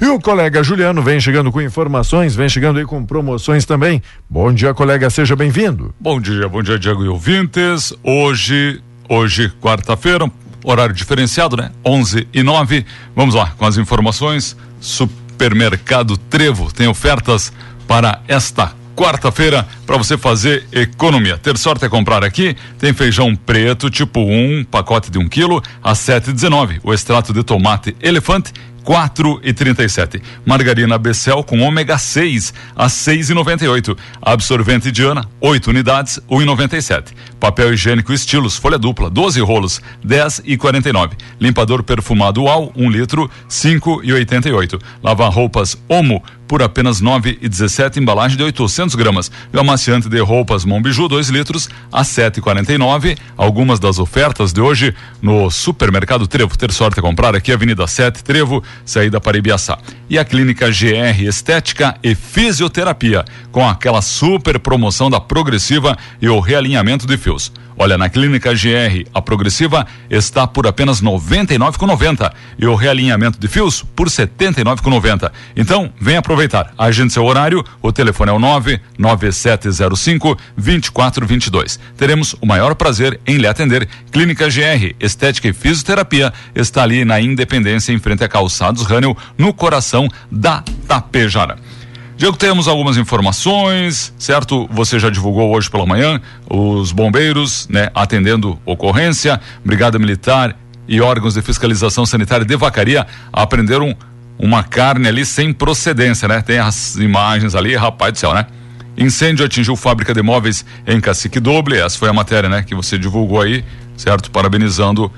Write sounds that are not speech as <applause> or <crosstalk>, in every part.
E o colega Juliano vem chegando com informações, vem chegando aí com promoções também. Bom dia, colega, seja bem-vindo. Bom dia, bom dia, Diego e ouvintes. Hoje, hoje, quarta-feira, horário diferenciado, né? 11 e 9. Vamos lá com as informações. Supermercado Trevo tem ofertas para esta quarta-feira para você fazer economia. Ter sorte é comprar aqui. Tem feijão preto tipo 1, um, pacote de 1 um quilo, a 7,19. O extrato de tomate elefante quatro e trinta e sete. Margarina Becel com ômega 6 a seis e noventa e oito. Absorvente Diana, oito unidades, um e noventa e sete. Papel higiênico estilos, folha dupla, 12 rolos, dez e quarenta e nove. Limpador perfumado UAU, um litro, cinco e oitenta e oito. Lavar roupas Omo, por apenas nove e dezessete, embalagem de 800 gramas. E o amaciante de roupas Monbiju, 2 litros, a sete e quarenta e nove. Algumas das ofertas de hoje no supermercado Trevo. Ter sorte a comprar aqui, Avenida 7, Trevo, saída para Ibiaçá. E a clínica GR Estética e Fisioterapia, com aquela super promoção da Progressiva e o realinhamento de fios. Olha, na clínica GR, a progressiva está por apenas R$ 99,90 e o realinhamento de fios por R$ 79,90. Então, vem aproveitar. Agende seu horário, o telefone é o 99705 2422. Teremos o maior prazer em lhe atender. Clínica GR, Estética e Fisioterapia, está ali na Independência, em frente a Calçados Rânio, no coração da Tapejara. Diego, temos algumas informações, certo? Você já divulgou hoje pela manhã os bombeiros, né, atendendo ocorrência, Brigada Militar e órgãos de fiscalização sanitária de Vacaria aprenderam uma carne ali sem procedência, né? Tem as imagens ali, rapaz do céu, né? Incêndio atingiu fábrica de móveis em Cacique Doble, essa foi a matéria, né, que você divulgou aí, certo? Parabenizando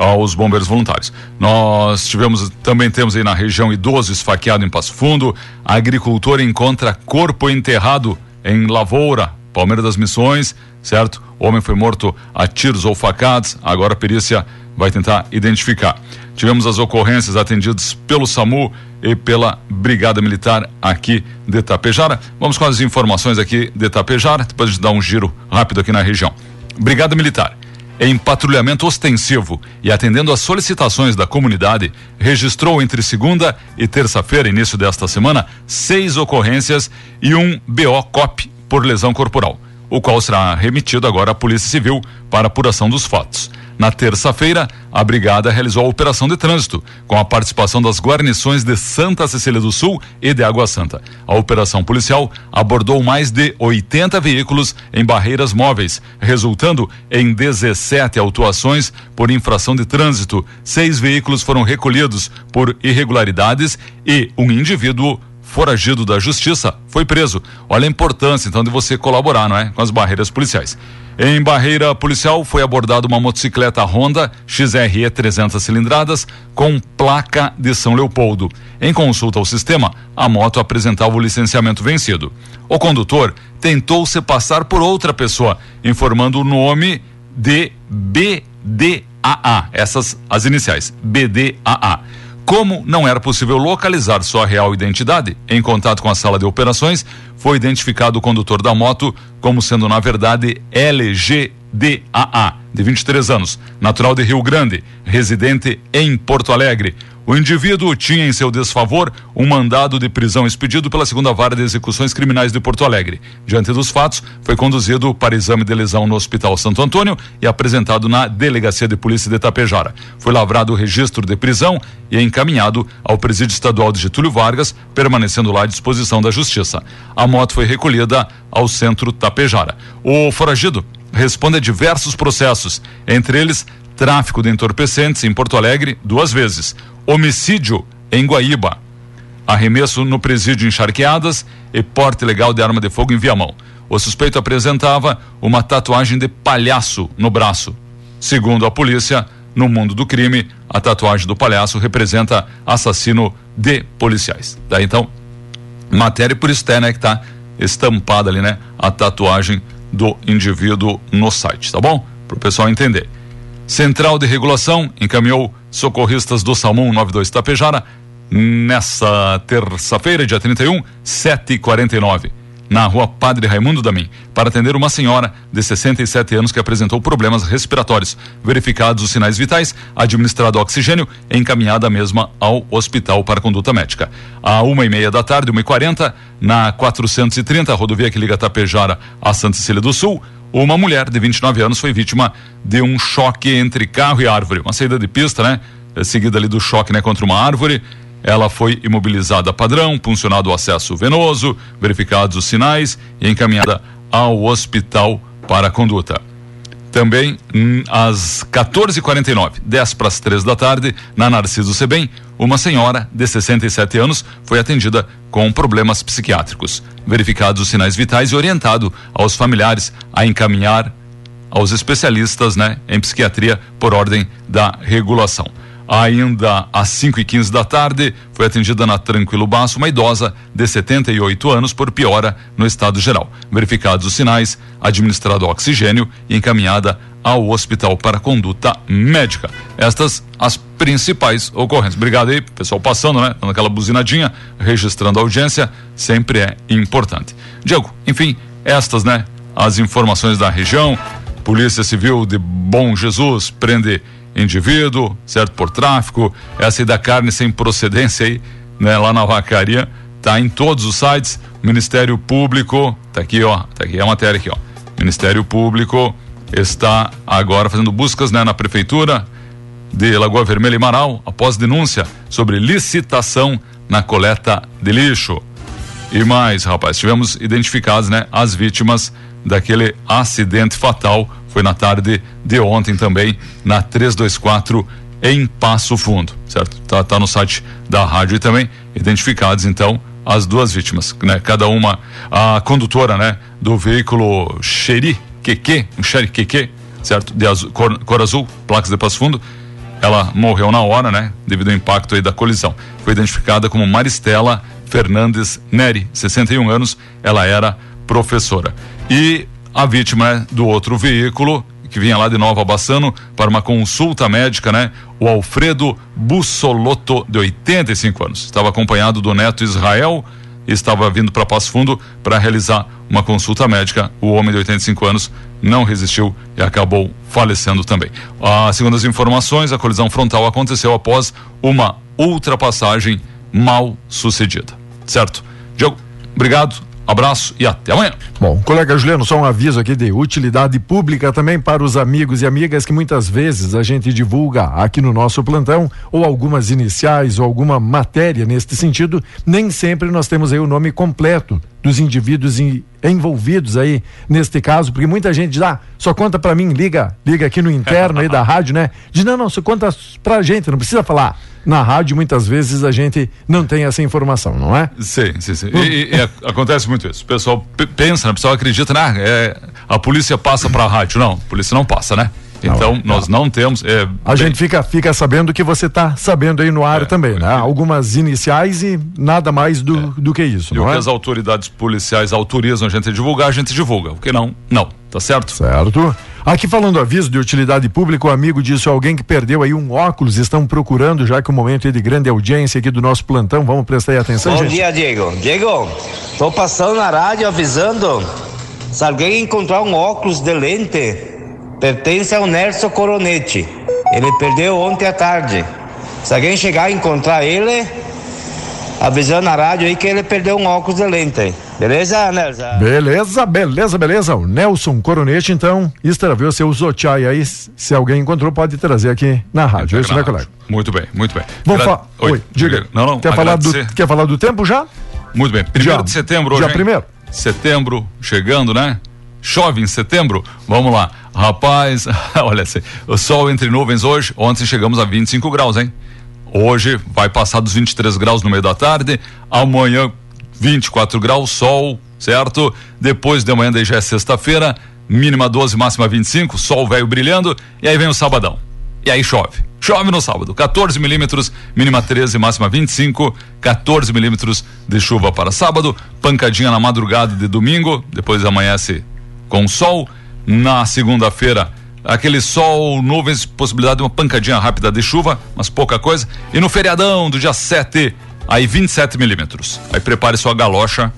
aos bombeiros voluntários. Nós tivemos, também temos aí na região idoso esfaqueado em Passo Fundo, agricultor encontra corpo enterrado em lavoura, Palmeira das Missões, certo? Homem foi morto a tiros ou facadas, agora a perícia vai tentar identificar. Tivemos as ocorrências atendidas pelo SAMU e pela Brigada Militar aqui de Tapejara. Vamos com as informações aqui de Tapejara, depois de dar um giro rápido aqui na região. Brigada Militar em patrulhamento ostensivo e atendendo às solicitações da comunidade, registrou entre segunda e terça-feira, início desta semana, seis ocorrências e um BO-COP por lesão corporal, o qual será remetido agora à Polícia Civil para apuração dos fatos. Na terça-feira, a brigada realizou a operação de trânsito, com a participação das guarnições de Santa Cecília do Sul e de Água Santa. A operação policial abordou mais de 80 veículos em barreiras móveis, resultando em 17 autuações por infração de trânsito. Seis veículos foram recolhidos por irregularidades e um indivíduo foragido da justiça foi preso. Olha a importância então de você colaborar, não é, com as barreiras policiais. Em barreira policial foi abordada uma motocicleta Honda XRE 300 cilindradas com placa de São Leopoldo. Em consulta ao sistema, a moto apresentava o licenciamento vencido. O condutor tentou se passar por outra pessoa, informando o nome de BDAA, essas as iniciais, BDAA. Como não era possível localizar sua real identidade, em contato com a sala de operações, foi identificado o condutor da moto como sendo, na verdade, LGDAA, de 23 anos, natural de Rio Grande, residente em Porto Alegre. O indivíduo tinha em seu desfavor um mandado de prisão expedido pela segunda vara de execuções criminais de Porto Alegre. Diante dos fatos, foi conduzido para exame de lesão no Hospital Santo Antônio e apresentado na Delegacia de Polícia de Tapejara. Foi lavrado o registro de prisão e encaminhado ao Presídio Estadual de Getúlio Vargas, permanecendo lá à disposição da Justiça. A moto foi recolhida ao centro Tapejara. O foragido responde a diversos processos, entre eles tráfico de entorpecentes em Porto Alegre duas vezes, homicídio em Guaíba, arremesso no presídio em Charqueadas e porte legal de arma de fogo em Viamão. O suspeito apresentava uma tatuagem de palhaço no braço. Segundo a polícia, no mundo do crime, a tatuagem do palhaço representa assassino de policiais. Daí então, matéria por isso né, que tá estampada ali, né, a tatuagem do indivíduo no site, tá bom? Para o pessoal entender. Central de Regulação encaminhou socorristas do Salmão 92 Tapejara nessa terça-feira, dia 31, 7h49. Na rua Padre Raimundo Damin, para atender uma senhora de 67 anos que apresentou problemas respiratórios. Verificados os sinais vitais, administrado oxigênio, encaminhada mesma ao hospital para conduta médica. À uma e meia da tarde, uma e quarenta, na 430, rodovia que liga Tapejara a Santa Cecília do Sul, uma mulher de 29 anos foi vítima de um choque entre carro e árvore. Uma saída de pista, né? Seguida ali do choque, né? Contra uma árvore. Ela foi imobilizada padrão, puncionado o acesso venoso, verificados os sinais e encaminhada ao hospital para conduta. Também hum, às 14h49, 10 para as 3 da tarde, na Narciso Sebem, uma senhora de 67 anos foi atendida com problemas psiquiátricos. Verificados os sinais vitais e orientado aos familiares a encaminhar aos especialistas né, em psiquiatria por ordem da regulação. Ainda às 5 e 15 da tarde, foi atendida na Tranquilo Baço uma idosa de 78 anos por piora no estado geral. Verificados os sinais, administrado oxigênio e encaminhada ao hospital para conduta médica. Estas as principais ocorrências. Obrigado aí, pessoal passando, né? Dando aquela buzinadinha, registrando a audiência, sempre é importante. Diego, enfim, estas, né? As informações da região. Polícia Civil de Bom Jesus prende indivíduo, certo? Por tráfico, essa aí da carne sem procedência aí, né? Lá na vacaria, tá em todos os sites, Ministério Público, tá aqui, ó, tá aqui a matéria aqui, ó. Ministério Público está agora fazendo buscas, né, na prefeitura de Lagoa Vermelha e Marau, após denúncia sobre licitação na coleta de lixo. E mais, rapaz, tivemos identificados, né, as vítimas daquele acidente fatal foi na tarde de ontem também, na 324 em Passo Fundo, certo? Tá, tá no site da rádio e também identificados então as duas vítimas, né? Cada uma a condutora, né, do veículo Xeri QQ, um Xeri QQ, certo? De azul, cor, cor azul, placas de Passo Fundo. Ela morreu na hora, né, devido ao impacto aí da colisão. Foi identificada como Maristela Fernandes Neri, 61 anos, ela era professora. E a vítima né, do outro veículo que vinha lá de Nova Bassano para uma consulta médica, né? O Alfredo Bussolotto, de 85 anos. Estava acompanhado do neto Israel e estava vindo para Passo Fundo para realizar uma consulta médica. O homem de 85 anos não resistiu e acabou falecendo também. Ah, segundo as informações, a colisão frontal aconteceu após uma ultrapassagem mal sucedida. Certo? Diogo, obrigado. Abraço e até amanhã. Bom, colega Juliano, só um aviso aqui de utilidade pública também para os amigos e amigas que muitas vezes a gente divulga aqui no nosso plantão ou algumas iniciais ou alguma matéria neste sentido, nem sempre nós temos aí o nome completo dos indivíduos envolvidos aí neste caso, porque muita gente diz, ah, só conta para mim, liga, liga aqui no interno aí da <laughs> rádio, né? Diz, não, não, só conta pra gente, não precisa falar. Na rádio, muitas vezes, a gente não tem essa informação, não é? Sim, sim, sim. E, e, acontece muito isso. O pessoal pensa, né? o pessoal acredita, né? É, a polícia passa pra rádio. Não, a polícia não passa, né? Então, não, nós não, não temos. É, a bem... gente fica, fica sabendo que você está sabendo aí no ar é, também, né? Algumas iniciais e nada mais do, é. do que isso. E o que é? as autoridades policiais autorizam a gente a divulgar, a gente divulga. O que não, não. Tá certo? Certo. Aqui falando aviso de utilidade pública, o amigo disse alguém que perdeu aí um óculos, estão procurando, já que o momento é de grande audiência aqui do nosso plantão, vamos prestar atenção, Bom gente? dia, Diego. Diego, tô passando na rádio avisando, se alguém encontrar um óculos de lente, pertence ao Nerso Coronete. Ele perdeu ontem à tarde. Se alguém chegar a encontrar ele, avisando na rádio aí que ele perdeu um óculos de lente. Beleza, Nelson? Beleza, beleza, beleza. O Nelson Coronete, então, extraveu seu Zochai aí. Se alguém encontrou, pode trazer aqui na rádio. É isso, né, colega? Muito bem, muito bem. Vamos falar. Oi, Oi, diga. Não, não, quer falar, do, quer falar do tempo já? Muito bem. Primeiro já, de setembro hoje. Já primeiro? Setembro chegando, né? Chove em setembro? Vamos lá. Rapaz, <laughs> olha o sol entre nuvens hoje, ontem chegamos a 25 graus, hein? Hoje vai passar dos 23 graus no meio da tarde, amanhã 24 graus, sol, certo? Depois de amanhã daí já é sexta-feira, mínima 12, máxima 25, sol velho brilhando, e aí vem o sabadão. E aí chove. Chove no sábado, 14 milímetros, mínima 13, máxima 25, 14 milímetros de chuva para sábado, pancadinha na madrugada de domingo, depois amanhece com sol. Na segunda-feira, aquele sol, nuvens, possibilidade de uma pancadinha rápida de chuva, mas pouca coisa. E no feriadão do dia 7, aí 27 milímetros. Aí prepare sua galocha,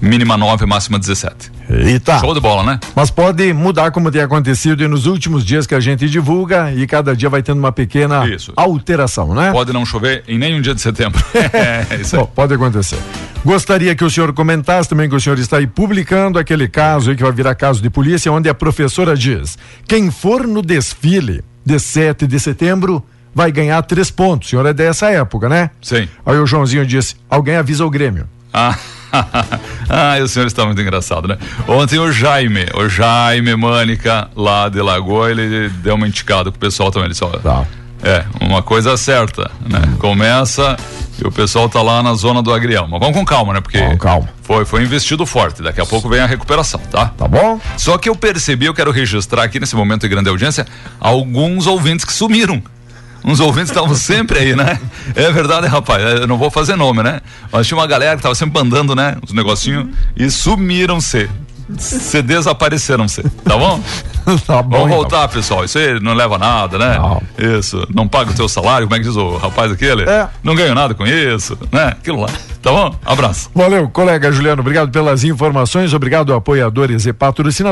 mínima 9, máxima 17. Eita. Show de bola, né? Mas pode mudar como tem acontecido nos últimos dias que a gente divulga e cada dia vai tendo uma pequena Isso. alteração, né? Pode não chover em nenhum dia de setembro. <laughs> é isso aí. Bom, pode acontecer. Gostaria que o senhor comentasse também que o senhor está aí publicando aquele caso aí que vai virar caso de polícia, onde a professora diz: quem for no desfile de 7 de setembro vai ganhar três pontos. O senhor é dessa época, né? Sim. Aí o Joãozinho disse: alguém avisa o Grêmio. Ah, <laughs> ah, o senhor está muito engraçado, né? Ontem o Jaime, o Jaime Mânica, lá de Lagoa, ele deu uma indicada pro pessoal também. Ele disse, ó, Tá. É, uma coisa certa, né? Começa e o pessoal tá lá na zona do agrião. Mas vamos com calma, né? Porque Com calma. Foi, foi investido forte. Daqui a pouco vem a recuperação, tá? Tá bom? Só que eu percebi, eu quero registrar aqui nesse momento de grande audiência, alguns ouvintes que sumiram. Uns ouvintes estavam sempre aí, né? É verdade, rapaz. Eu não vou fazer nome, né? Mas tinha uma galera que tava sempre mandando, né? Os negocinhos e sumiram-se. Se desapareceram-se, tá bom? <laughs> tá bom. Vamos então. voltar, pessoal. Isso aí não leva nada, né? Não. Isso. Não paga o teu salário, como é que diz o rapaz aquele? É. Não ganho nada com isso, né? Aquilo lá. Tá bom? Abraço. Valeu, colega Juliano. Obrigado pelas informações. Obrigado, apoiadores e patrocinadores.